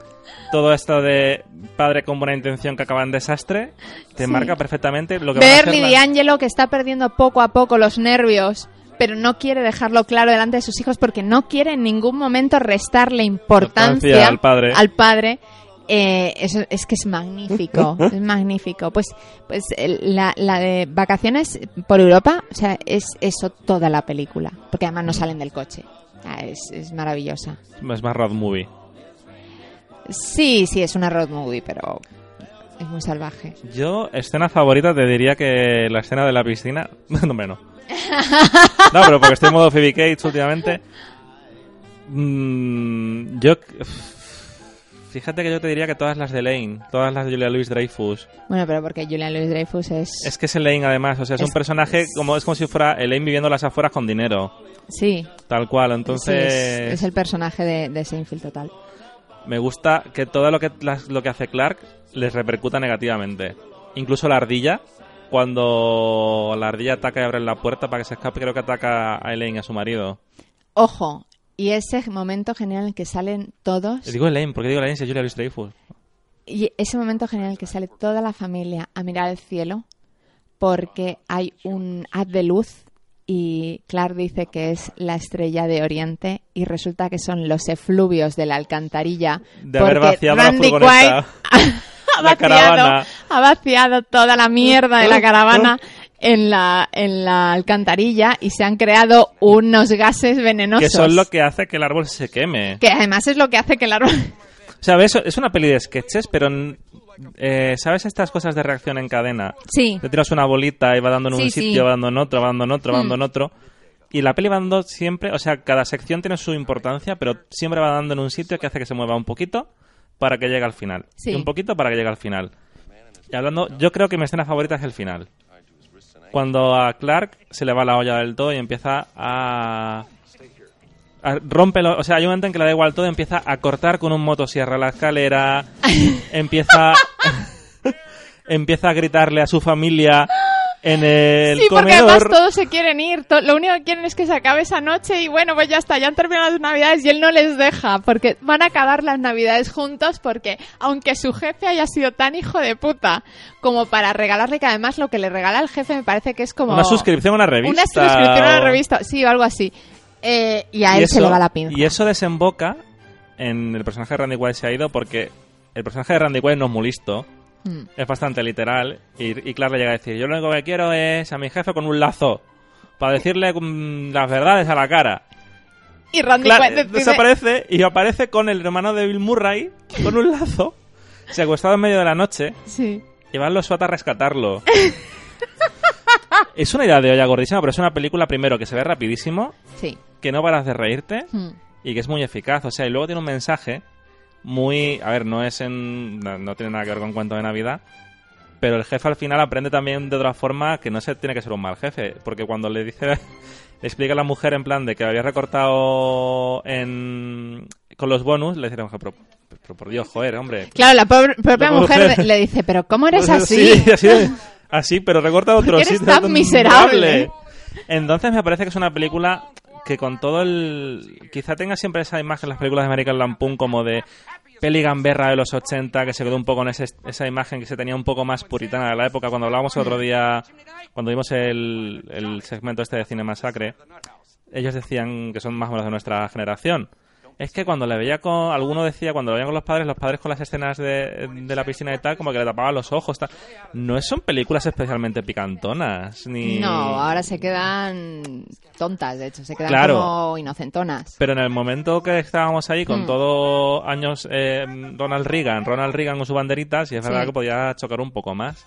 todo esto de padre con buena intención que acaba en desastre, te Sí. marca perfectamente lo que hacer Bernie D'Angelo que está perdiendo poco a poco los nervios, pero no quiere dejarlo claro delante de sus hijos porque no quiere en ningún momento restarle importancia al padre. al padre. Eh, eso es que es magnífico, es magnífico. Pues, pues la, la de vacaciones por Europa, o sea, es eso toda la película, porque además no salen del coche. Ah, Es, es maravillosa. Es más road movie. Sí, sí, es una road movie, pero es muy salvaje. Yo, escena favorita, te diría que la escena de la piscina. No, hombre, no. Pero porque estoy en modo Phoebe Cates últimamente. Mm, yo. fíjate que yo te diría que todas las de Lane, todas las de Julia Louis Dreyfus. Bueno, pero porque Julian Louis Dreyfus es... Es que es Elaine además, o sea, es, un personaje como es como si fuera Elaine viviendo las afueras con dinero, Sí, tal cual. sí, Entonces, es, es el personaje de, de Seinfeld total. me gusta que todo lo que lo que hace Clark les repercuta negativamente. Incluso la ardilla, cuando la ardilla ataca y abre la puerta para que se escape, creo que ataca a Elaine a su marido. Ojo, y ese momento genial en el que salen todos... Digo Elaine, ¿por qué digo Elaine si es Julia Louis Dreyfus? Y ese momento genial en el que sale toda la familia a mirar el cielo porque hay un haz de luz y Clark dice que es la estrella de Oriente y resulta que son los efluvios de la alcantarilla De haber porque vaciado la Randy furgoneta. Ha vaciado, ha vaciado toda la mierda de la caravana en la, en la alcantarilla y se han creado unos gases venenosos. Que son lo que hace que el árbol se queme. que además es lo que hace que el árbol... O sea, ves, es una peli de sketches, pero eh, ¿sabes estas cosas de reacción en cadena? Sí, Te tiras una bolita y va dando en un Sí, sitio, sí. va dando en otro, va dando en otro, va dando Mm. en otro. Y la peli va dando siempre, o sea, cada sección tiene su importancia, pero siempre va dando en un sitio que hace que se mueva un poquito para que llegue al final. Sí. Y un poquito para que llegue al final. Y hablando, yo creo que mi escena favorita es el final. Cuando a Clark se le va la olla del todo y empieza a... a- rompe lo- o sea, hay un momento en que le da igual todo, empieza a cortar con un motosierra la escalera, empieza empieza a gritarle a su familia en el Sí, porque además todos se quieren ir. lo único que quieren es que se acabe esa noche y bueno, pues ya está, ya han terminado las navidades y él no les deja porque van a acabar las navidades juntos porque aunque su jefe haya sido tan hijo de puta como para regalarle que además lo que le regala el jefe me parece que es como... Una suscripción a una revista. Una suscripción a la revista, sí, o algo así. Eh, y a Y él se eso- le va la pinza. Y eso desemboca en el personaje de Randy Quaid se ha ido porque el personaje de Randy Quaid no es muy listo. Mm. Es bastante literal. Y, y Clark le llega a decir, yo lo único que quiero es a mi jefe con un lazo. Para decirle mm, las verdades a la cara. Y Randy Clark Quaid decide- desaparece y aparece con el hermano de Bill Murray con un lazo. Secuestrado en medio de la noche. Sí. Y van los SWAT a rescatarlo. es una idea de olla gordísima, pero es una película primero que se ve rapidísimo, Sí. que no paras de reírte Mm. y que es muy eficaz. O sea, y luego tiene un mensaje muy... A ver, no es en... No, no tiene nada que ver con cuento de Navidad. Pero el jefe al final aprende también de otra forma que no se tiene que ser un mal jefe. Porque cuando le dice... Le explica a la mujer en plan de que había recortado en... Con los bonus, le dice a la mujer, pero, pero por Dios, joder, hombre. Claro, la pobre- propia La mujer mujer. le dice, pero ¿cómo eres así? Sí, así, pero recorta otro eres sitio. tan miserable? Entonces me parece que es una película que con todo el... Quizá tenga siempre esa imagen en las películas de American Lampoon como de peli gamberra de los 80, que se quedó un poco en ese- esa imagen que se tenía un poco más puritana de la época. Cuando hablábamos el otro día, cuando vimos el, el segmento este de Cine Masacre, ellos decían que son más o menos de nuestra generación. Es que cuando le veía con... Alguno decía, cuando lo veían con los padres, los padres con las escenas de, de la piscina y tal, como que le tapaban los ojos. Tal. No son películas especialmente picantonas, ni... No, ahora se quedan tontas, de hecho, se quedan Claro. como inocentonas. Pero en el momento que estábamos ahí con Mm. todo años eh, Ronald Reagan, Ronald Reagan con su banderita, sí es verdad Sí. que podía chocar un poco más.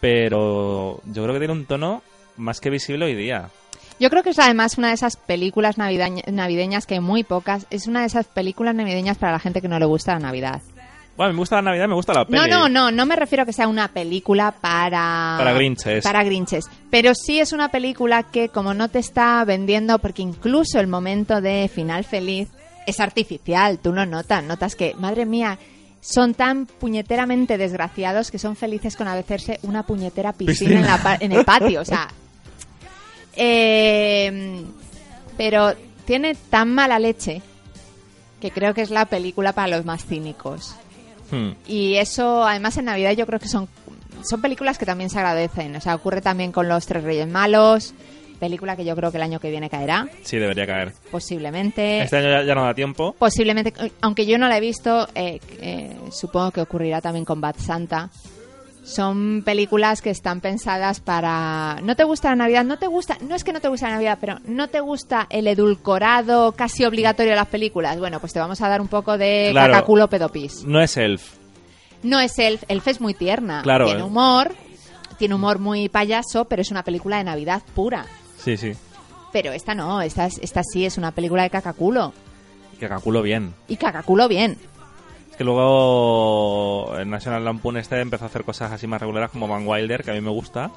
Pero yo creo que tiene un tono más que visible hoy día. Yo creo que es además una de esas películas navideñas que muy pocas. Es una de esas películas navideñas para la gente que no le gusta la Navidad. Bueno, me gusta la Navidad, me gusta la peli. No, no, no, no me refiero a que sea una película para... Para grinches. Para grinches. Pero sí es una película que como no te está vendiendo, porque incluso el momento de final feliz es artificial, tú lo notas, notas que, madre mía, son tan puñeteramente desgraciados que son felices con hacerse una puñetera piscina, En, la en el patio, o sea... eh, pero tiene tan mala leche que creo que es la película para los más cínicos. Hmm. Y eso, además en Navidad yo creo que son, son películas que también se agradecen. O sea, ocurre también con Los Tres Reyes Malos, película que yo creo que el año que viene caerá, Sí, debería caer. posiblemente. Este año ya, ya no da tiempo. Posiblemente, aunque yo no la he visto, eh, eh, supongo que ocurrirá también con Bad Santa. Son películas que están pensadas para... ¿No te gusta la Navidad? No te gusta... No es que no te guste la Navidad, pero ¿no te gusta el edulcorado casi obligatorio de las películas? Bueno, pues te vamos a dar un poco de Claro. cacaculo pedopis. No es Elf. No es Elf, Elf es muy tierna. Claro, tiene eh. humor, tiene humor muy payaso, pero es una película de Navidad pura. Sí, sí. Pero esta no, esta, es- esta sí es una película de cacaculo. Que calculo bien. Y cacaculo bien. Que luego el National Lampoon este empezó a hacer cosas así más regulares como Van Wilder, que a mí me gusta.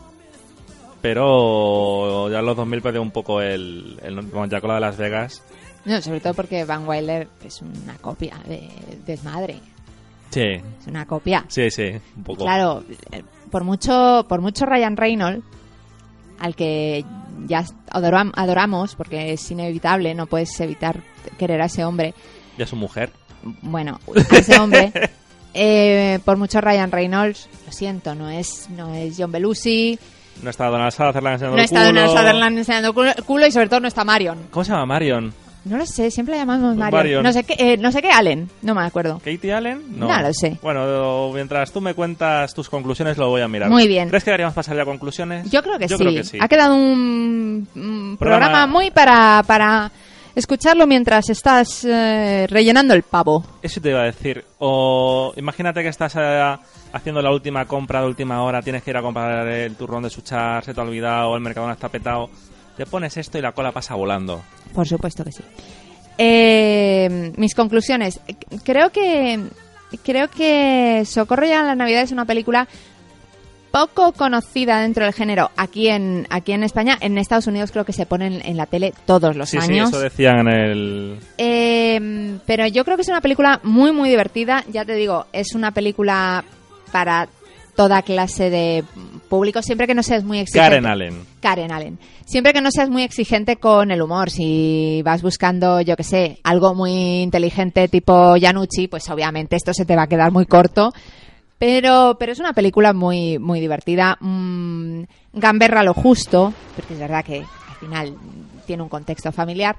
Pero ya en los 2000 perdió un poco el, el bueno, ya con la de Las Vegas. No, sobre todo porque Van Wilder es una copia de Desmadre. Sí, Es una copia. sí, sí, un poco. Claro, eh, por mucho, por mucho Ryan Reynolds, al que ya adoram- adoramos, porque es inevitable, no puedes evitar querer a ese hombre. Ya su mujer. Bueno, a ese hombre, eh, por mucho Ryan Reynolds, lo siento, no es, no es John Belushi, No está Donald Sutherland enseñando no el está Donald culo. Sutherland enseñando culo, culo y sobre todo no está Marion. ¿Cómo se llama Marion? No lo sé, siempre la llamamos Marion. Marion. No sé qué, eh, no sé qué Allen, no me acuerdo. ¿Katie Allen? No lo sé. Bueno, mientras tú me cuentas tus conclusiones, lo voy a mirar. Muy bien. ¿Crees que deberíamos pasar ya a conclusiones? Yo creo que, Yo sí. creo que sí. Ha quedado un, un Programa- programa... muy para, para escucharlo mientras estás eh, rellenando el pavo. Eso te iba a decir. O imagínate que estás eh, haciendo la última compra de última hora, tienes que ir a comprar el turrón de suchar, se te ha olvidado, el mercadona está petado. Te pones esto y la cola pasa volando. Por supuesto que sí. Eh, mis conclusiones. Creo que creo que Socorro ya en la Navidad es una película poco conocida dentro del género aquí en aquí en España. En Estados Unidos creo que se ponen en la tele todos los sí, sí, años. eso decían en el... Eh, pero yo creo que es una película muy, muy divertida. Ya te digo, es una película para toda clase de público, siempre que no seas muy exigente. Karen Allen. Karen Allen. Siempre que no seas muy exigente con el humor. Si vas buscando, yo que sé, algo muy inteligente tipo Yanucci, pues obviamente esto se te va a quedar muy corto. Pero, pero es una película muy, muy divertida. Mm, gamberra lo justo, porque es verdad que al final tiene un contexto familiar.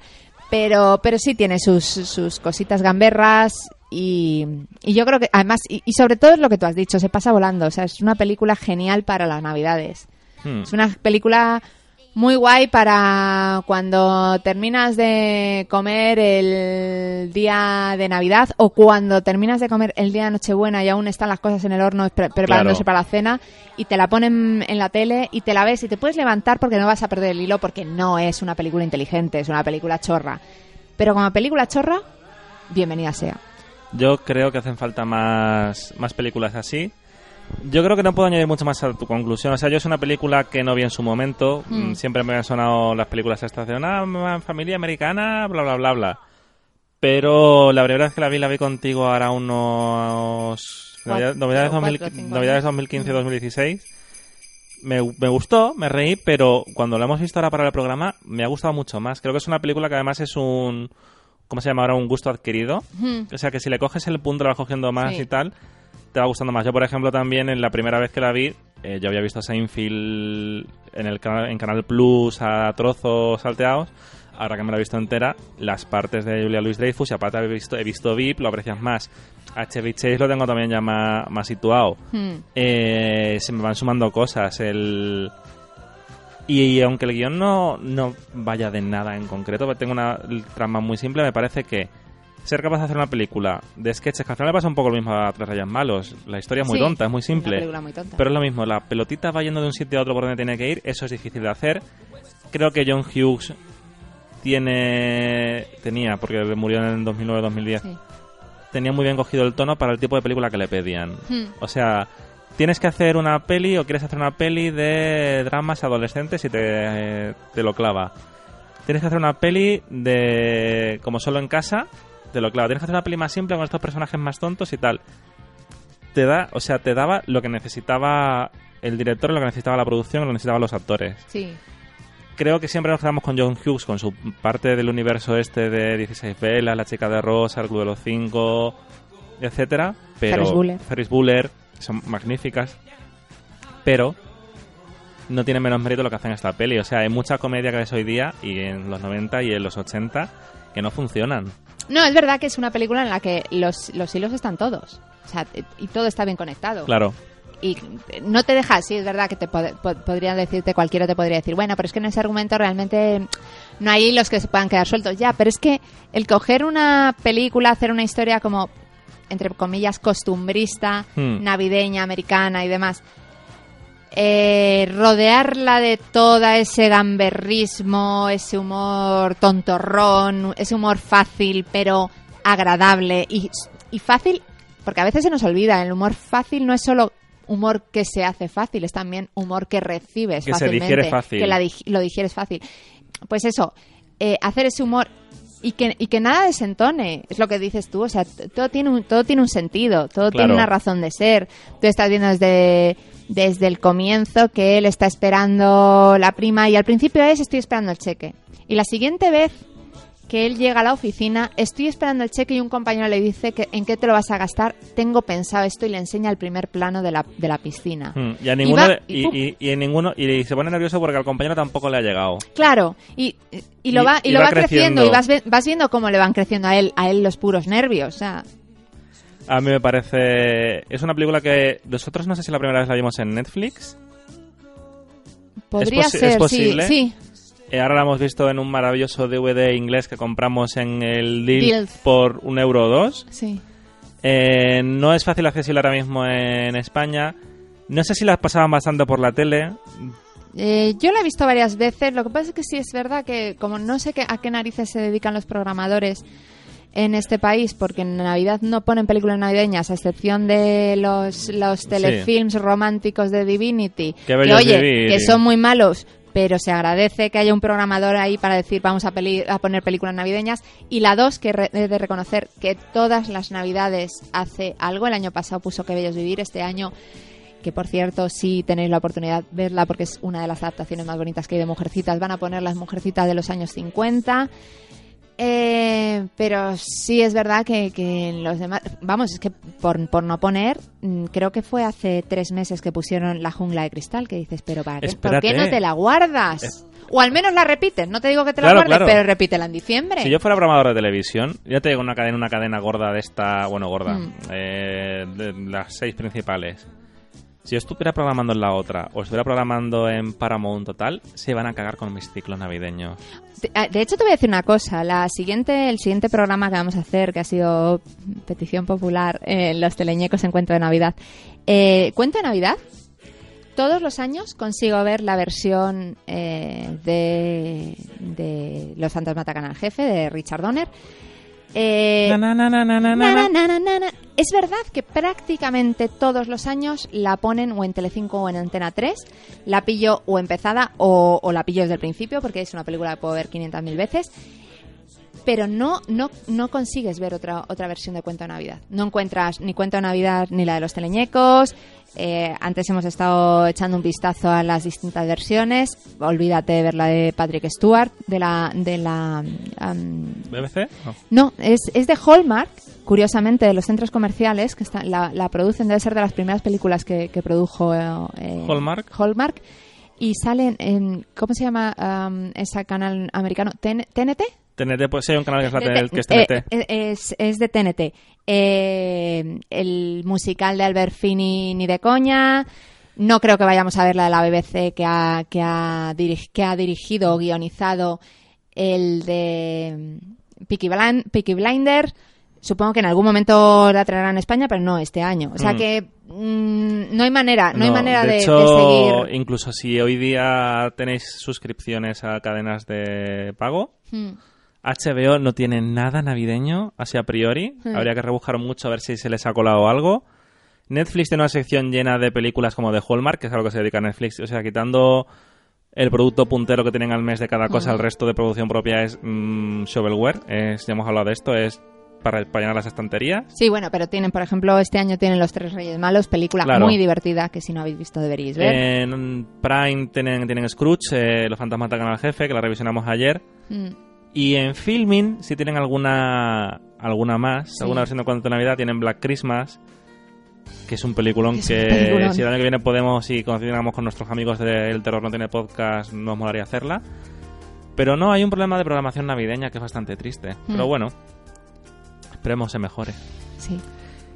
Pero, pero sí tiene sus, sus cositas gamberras. Y, y yo creo que, además, y, y sobre todo es lo que tú has dicho, se pasa volando. O sea, es una película genial para las Navidades. Hmm. Es una película muy guay para cuando terminas de comer el día de Navidad o cuando terminas de comer el día de Nochebuena y aún están las cosas en el horno pre- preparándose Claro. para la cena y te la ponen en la tele y te la ves y te puedes levantar porque no vas a perder el hilo porque no es una película inteligente, es una película chorra. Pero como película chorra, bienvenida sea. Yo creo que hacen falta más, más películas así. Yo creo que no puedo añadir mucho más a tu conclusión. O sea, yo es una película que no vi en su momento. Mm. Mm, Siempre me han sonado las películas estas de una familia americana, bla, bla, bla, bla. Pero la verdad es que la vi, la vi contigo ahora unos... Cuatro, Navidades, Navidades, cuatro, 2000 cinco Navidades años. 2015-2016. Me, me gustó, me reí, pero cuando la hemos visto ahora para el programa me ha gustado mucho más. Creo que es una película que además es un... ¿Cómo se llama ahora? Un gusto adquirido. O sea que si le coges el punto, lo vas cogiendo más Sí. y tal, te va gustando más. Yo, por ejemplo, también en la primera vez que la vi, eh, yo había visto Seinfeld en el canal, en Canal Plus a trozos salteados. Ahora que me la he visto entera, las partes de Julia Louis Dreyfus, y aparte he visto, he visto VIP, lo aprecias más. Chevy Chase lo tengo también ya más, más situado. Hmm. Eh, se me van sumando cosas. El... Y, aunque el guion no, no vaya de nada en concreto, tengo una trama muy simple, me parece que ser capaz de hacer una película de sketches, que al final le pasa un poco lo mismo a Tres Rayas Malos. La historia es muy Sí, tonta, es muy simple. película muy tonta. Pero es lo mismo, la pelotita va yendo de un sitio a otro por donde tiene que ir, eso es difícil de hacer. Creo que John Hughes tiene tenía, porque murió en el 2009-2010, Sí. tenía muy bien cogido el tono para el tipo de película que le pedían. Hmm. O sea, tienes que hacer una peli o quieres hacer una peli de dramas adolescentes y te, te lo clava. Tienes que hacer una peli de como solo en casa, te lo clava. Tienes que hacer una peli más simple con estos personajes más tontos y tal. Te da, o sea, te daba lo que necesitaba el director, lo que necesitaba la producción, lo que necesitaban los actores. Sí. Creo que siempre nos quedamos con John Hughes, con su parte del universo este de 16 velas, La chica de rosa, El club de los cinco, etcétera. Pero Ferris Bueller. Ferris Bueller, son magníficas. Pero no tiene menos mérito lo que hacen en esta peli. O sea, hay mucha comedia que ves hoy día y en los 90 y en los 80 que no funcionan. No, es verdad que es una película en la que los, los hilos están todos. O sea, y todo está bien conectado. Claro. Y no te deja, sí, es verdad que te pod- po- podrían decirte, cualquiera te podría decir, bueno, pero es que en ese argumento realmente no hay hilos que se puedan quedar sueltos. Ya, pero es que el coger una película, hacer una historia como, entre comillas, costumbrista, Hmm. navideña, americana y demás, eh, rodearla de todo ese gamberrismo, ese humor tontorrón, ese humor fácil pero agradable y, y fácil porque a veces se nos olvida, el humor fácil no es solo humor que se hace fácil, es también humor que recibes Que se fácilmente, digiere fácil. que la dig- lo digieres fácil. Pues eso, eh, hacer ese humor y que, y que nada desentone, es lo que dices tú, o sea, todo tiene un, todo tiene un sentido, todo Claro. tiene una razón de ser. Tú estás viendo desde, desde el comienzo que él está esperando la prima y al principio es estoy esperando el cheque. Y la siguiente vez que él llega a la oficina, estoy esperando el cheque y un compañero le dice que en qué te lo vas a gastar, tengo pensado esto y le enseña el primer plano de la, de la piscina. Mm, Y a ninguno va- y en ninguno y se pone nervioso porque al compañero tampoco le ha llegado. Claro, y, y lo va, y lo va va creciendo, creciendo. y vas, vas viendo cómo le van creciendo a él, a él los puros nervios. O sea, A mí me parece es una película que nosotros no sé si la primera vez la vimos en Netflix. podría es ser, posible. sí, sí. Eh, ahora la hemos visto en un maravilloso DVD inglés que compramos en el Deal Deals. por un euro o dos. sí. Eh, no es fácil accesible ahora mismo en España. No sé si las pasaban bastante por la tele. Eh, yo la he visto varias veces. Lo que pasa es que sí es verdad que, como no sé qué- a qué narices se dedican los programadores en este país, porque en Navidad no ponen películas navideñas, a excepción de los, los telefilms románticos de Divinity, es oye, vivir. que son muy malos. Pero se agradece que haya un programador ahí para decir vamos a, peli- a poner películas navideñas. Y la dos, que re- de reconocer que todas las navidades hace algo. El año pasado puso Que Bello es Vivir. Este año que por cierto, si tenéis la oportunidad de verla porque es una de las adaptaciones más bonitas que hay de Mujercitas, van a poner las Mujercitas de los años 50. Eh, pero sí es verdad que, que en los demás, vamos, es que por, por no poner, mm, creo que fue hace tres meses que pusieron la jungla de cristal, que dices, pero ¿para qué, ¿por qué no te la guardas? Es- O al menos la repites, no te digo que te la guardes, claro. pero repítela en diciembre. Si yo fuera programador de televisión, ya te digo una cadena, una cadena gorda de esta, bueno, gorda, Mm. eh, de las seis principales. Si yo estuviera programando en la otra o estuviera programando en Paramount total, se van a cagar con mis ciclos navideños. De ah, de hecho, te voy a decir una cosa. La siguiente, el siguiente programa que vamos a hacer, que ha sido petición popular, eh, los teleñecos en Cuento de Navidad. Eh, Cuento de Navidad. Todos los años consigo ver la versión eh, de, de Los Santos Matacan al Jefe, de Richard Donner. Es verdad que prácticamente todos los años la ponen o en Telecinco o en Antena 3. La pillo o empezada o, o la pillo desde el principio porque es una película que puedo ver 500.000 veces. Pero no, no, no consigues ver otra, otra versión de Cuento de Navidad. No encuentras ni Cuento de Navidad ni la de los teleñecos. Eh, antes hemos estado echando un vistazo a las distintas versiones. Olvídate de ver la de Patrick Stewart, de la... De la am, ¿BBC? No. no, es, es de Hallmark, curiosamente, de los centros comerciales, que está, la, la producen, debe ser de las primeras películas que, que produjo eh, Hallmark. Hallmark. Y salen en, ¿cómo se llama um, ese canal americano? ¿TN- ¿TNT? TNT, pues sí, hay un canal que es, la que es eh, TNT. eh, es, es de TNT. Eh, el musical de Albert Finney ni de coña. No creo que vayamos a ver la de la BBC que ha, que ha, dirig- que ha dirigido o guionizado el de mm, Peaky, Blind, Peaky Blinder. Supongo que en algún momento la traerán a España, pero no este año. O sea Mm. que mm, no hay manera, no, hay manera de, de hecho, seguir. incluso si hoy día tenéis suscripciones a cadenas de pago, Mm. HBO no tiene nada navideño, así a priori. Hmm. Habría que rebuscar mucho a ver si se les ha colado algo. Netflix tiene una sección llena de películas como de Hallmark, que es a lo que se dedica Netflix. O sea, quitando el producto puntero que tienen al mes de cada cosa, Hmm. el resto de producción propia es mm, shovelware. Es, ya hemos hablado de esto, es para, para llenar las estanterías. Sí, bueno, pero tienen, por ejemplo, este año tienen Los Tres Reyes Malos, película Claro. muy divertida que si no habéis visto deberíais ver. En Prime tienen, tienen Scrooge, eh, Los fantasmas atacan al jefe, que la revisionamos ayer. Mm. Y en Filming, si tienen alguna alguna más, Sí. alguna versión de Cuento de Navidad, tienen Black Christmas, que es un peliculón Es un que peliculón. si el año que viene podemos, si coincidamos con nuestros amigos de El Terror No Tiene Podcast, nos molaría hacerla. Pero no, hay un problema de programación navideña que es bastante triste. Pero Hmm. bueno, esperemos se mejore. Sí.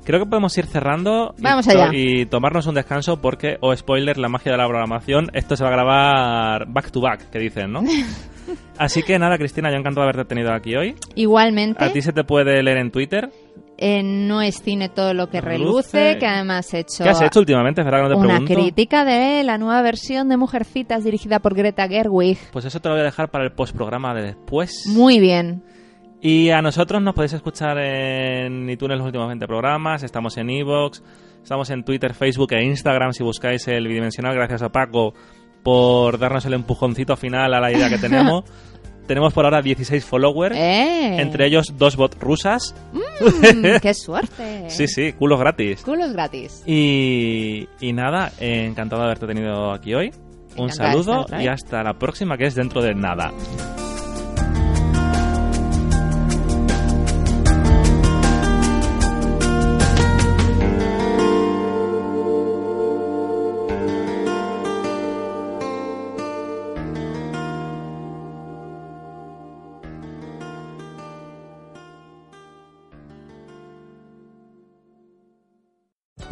Creo que podemos ir cerrando y Vamos to- allá. y tomarnos un descanso porque, o spoiler, la magia de la programación, esto se va a grabar back to back, que dicen, ¿no? Así que nada, Cristina, yo encantado de haberte tenido aquí hoy. Igualmente, A ti se te puede leer en Twitter. eh, no es cine todo lo que Reluce. reluce, que además he hecho, ¿Qué has hecho últimamente? ¿Verdad que no te una pregunto? crítica de la nueva versión de Mujercitas dirigida por Greta Gerwig. Pues eso te lo voy a dejar para el postprograma de después. Muy bien. Y a nosotros nos podéis escuchar en iTunes los últimos 20 programas, estamos en Evox, estamos en Twitter, Facebook e Instagram si buscáis el bidimensional. Gracias a Paco por darnos el empujoncito final a la idea que tenemos. tenemos por ahora 16 followers, ¡Eh! entre ellos dos bots rusas. Mm, ¡Qué suerte! Sí, sí, culos gratis. Culos gratis. Y, y nada, eh, encantado de haberte tenido aquí hoy. Un Encantada saludo estar y hasta la próxima, que es dentro de nada.